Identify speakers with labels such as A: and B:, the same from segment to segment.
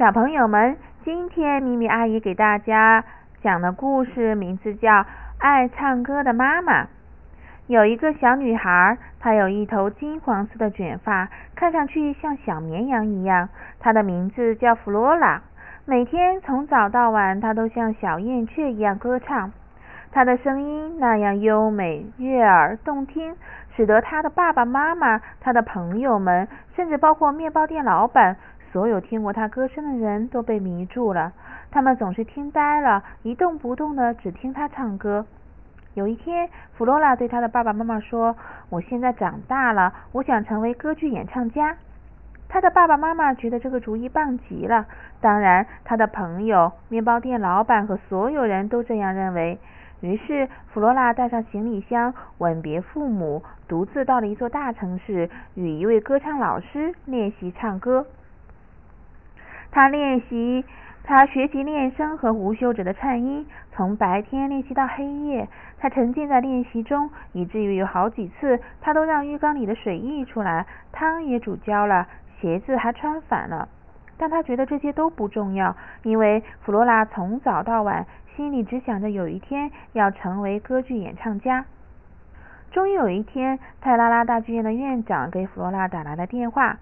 A: 小朋友们，今天咪咪阿姨给大家讲的故事名字叫《爱唱歌的妈妈》。有一个小女孩，她有一头金黄色的卷发，看上去像小绵羊一样。她的名字叫弗罗拉。每天从早到晚，她都像小燕雀一样歌唱。她的声音那样优美、悦耳、动听，使得她的爸爸妈妈、她的朋友们，甚至包括面包店老板。所有听过他歌声的人都被迷住了，他们总是听呆了，一动不动的只听他唱歌。有一天，弗罗拉对他的爸爸妈妈说：“我现在长大了，我想成为歌剧演唱家。”他的爸爸妈妈觉得这个主意棒极了，当然，他的朋友、面包店老板和所有人都这样认为。于是，弗罗拉带上行李箱，吻别父母，独自到了一座大城市，与一位歌唱老师练习唱歌。他练习，他学习练声和无休止的颤音，从白天练习到黑夜。他沉浸在练习中，以至于有好几次，他都让浴缸里的水溢出来，汤也煮焦了，鞋子还穿反了。但他觉得这些都不重要，因为弗罗拉从早到晚心里只想着有一天要成为歌剧演唱家。终于有一天，泰拉拉大剧院的院长给弗罗拉打来了电话。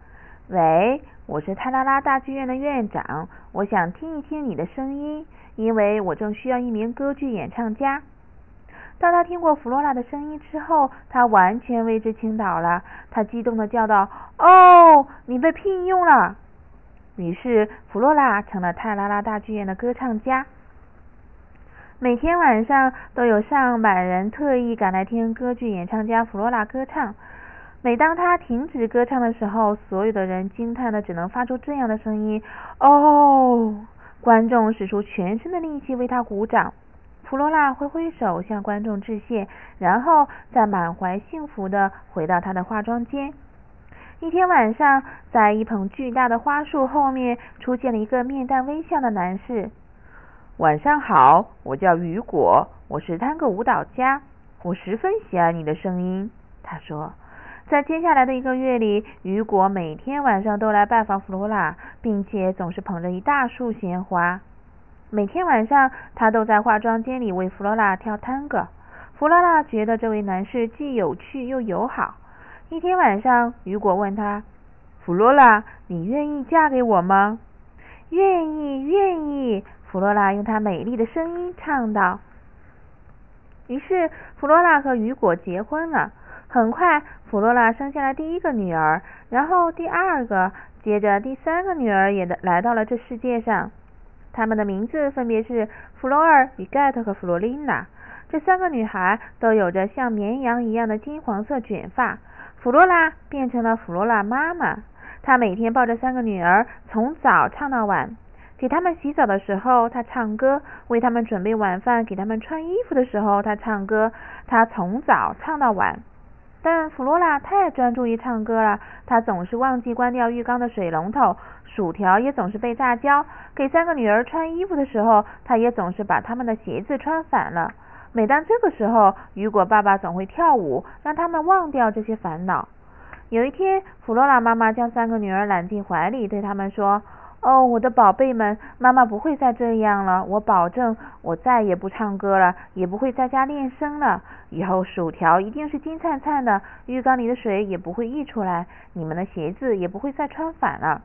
A: 喂，我是泰拉拉大剧院的院长，我想听一听你的声音，因为我正需要一名歌剧演唱家。当他听过弗罗拉的声音之后，他完全为之倾倒了，他激动的叫道：“哦，你被聘用了！”于是弗罗拉成了泰拉拉大剧院的歌唱家。每天晚上都有上百人特意赶来听歌剧演唱家弗罗拉歌唱。每当他停止歌唱的时候，所有的人惊叹的只能发出这样的声音：“哦！”观众使出全身的力气为他鼓掌。弗罗拉挥挥手向观众致谢，然后再满怀幸福的回到他的化妆间。一天晚上，在一捧巨大的花束后面出现了一个面带微笑的男士。“晚上好，我叫雨果，我是探戈舞蹈家，我十分喜爱你的声音。”他说。在接下来的一个月里，雨果每天晚上都来拜访弗罗拉，并且总是捧着一大束鲜花。每天晚上，他都在化妆间里为弗罗拉跳探戈。弗罗拉觉得这位男士既有趣又友好。一天晚上，雨果问他：“弗罗拉，你愿意嫁给我吗？”“愿意，愿意。”弗罗拉用她美丽的声音唱道。于是，弗罗拉和雨果结婚了。很快，弗罗拉生下了第一个女儿，然后第二个，接着第三个女儿也来到了这世界上。她们的名字分别是弗罗尔、比盖特和弗罗琳娜。这三个女孩都有着像绵羊一样的金黄色卷发。弗罗拉变成了弗罗拉妈妈，她每天抱着三个女儿，从早唱到晚。给他们洗澡的时候，她唱歌；为他们准备晚饭，给他们穿衣服的时候，她唱歌。她从早唱到晚。但弗罗拉太专注于唱歌了，她总是忘记关掉浴缸的水龙头，薯条也总是被炸焦。给三个女儿穿衣服的时候，她也总是把她们的鞋子穿反了。每当这个时候，雨果爸爸总会跳舞，让他们忘掉这些烦恼。有一天，弗罗拉妈妈将三个女儿揽进怀里，对他们说。哦，我的宝贝们，妈妈不会再这样了。我保证，我再也不唱歌了，也不会在家练声了。以后薯条一定是金灿灿的，浴缸里的水也不会溢出来，你们的鞋子也不会再穿反了。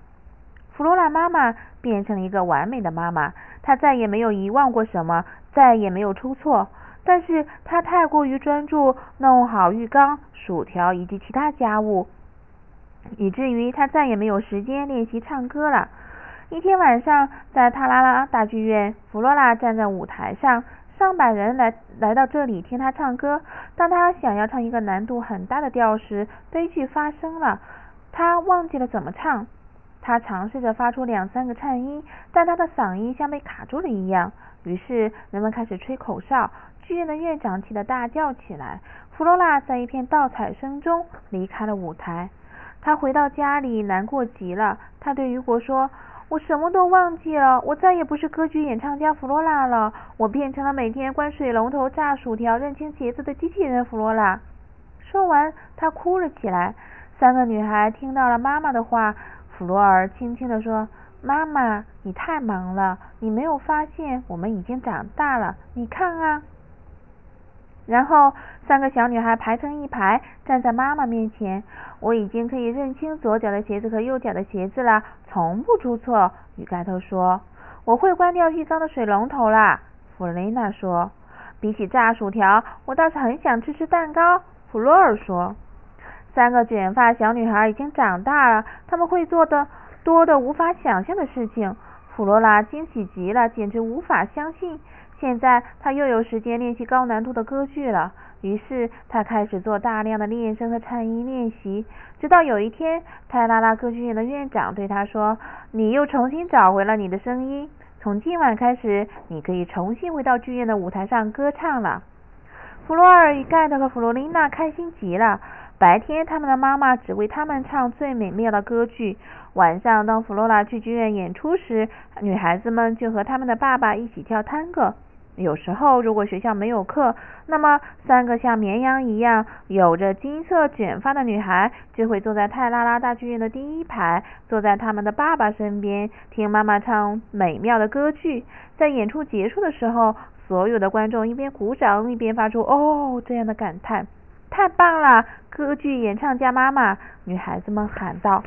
A: 弗罗拉妈妈变成了一个完美的妈妈，她再也没有遗忘过什么，再也没有出错。但是她太过于专注弄好浴缸、薯条以及其他家务，以至于她再也没有时间练习唱歌了。一天晚上，在塔拉拉大剧院，弗罗拉站在舞台上，上百人来来到这里听她唱歌。当她想要唱一个难度很大的调时，悲剧发生了，她忘记了怎么唱。她尝试着发出两三个颤音，但她的嗓音像被卡住了一样。于是人们开始吹口哨，剧院的院长气得大叫起来。弗罗拉在一片倒彩声中离开了舞台。她回到家里，难过极了。她对雨果说。我什么都忘记了，我再也不是歌剧演唱家弗罗拉了，我变成了每天关水龙头、炸薯条、认清鞋子的机器人弗罗拉。说完，她哭了起来。三个女孩听到了妈妈的话，弗洛尔轻轻地说：“妈妈，你太忙了，你没有发现我们已经长大了？你看啊。”然后三个小女孩排成一排，站在妈妈面前。我已经可以认清左脚的鞋子和右脚的鞋子了，从不出错。鱼盖头说：“我会关掉浴缸的水龙头啦。”弗雷娜说：“比起炸薯条，我倒是很想吃吃蛋糕。”弗洛尔说：“三个卷发小女孩已经长大了，他们会做的多的无法想象的事情。”弗罗拉惊喜极了，简直无法相信。现在他又有时间练习高难度的歌剧了。于是他开始做大量的练声和颤音练习，直到有一天，泰拉拉歌剧院的院长对他说：“你又重新找回了你的声音，从今晚开始，你可以重新回到剧院的舞台上歌唱了。”弗洛尔与盖特和弗罗琳娜开心极了。白天，他们的妈妈只为他们唱最美妙的歌剧；晚上，当弗罗拉去剧院演出时，女孩子们就和他们的爸爸一起跳探戈。有时候，如果学校没有课，那么三个像绵羊一样有着金色卷发的女孩就会坐在泰拉拉大剧院的第一排，坐在他们的爸爸身边，听妈妈唱美妙的歌剧。在演出结束的时候，所有的观众一边鼓掌一边发出“哦”这样的感叹。太棒了！歌剧演唱家妈妈，女孩子们喊道。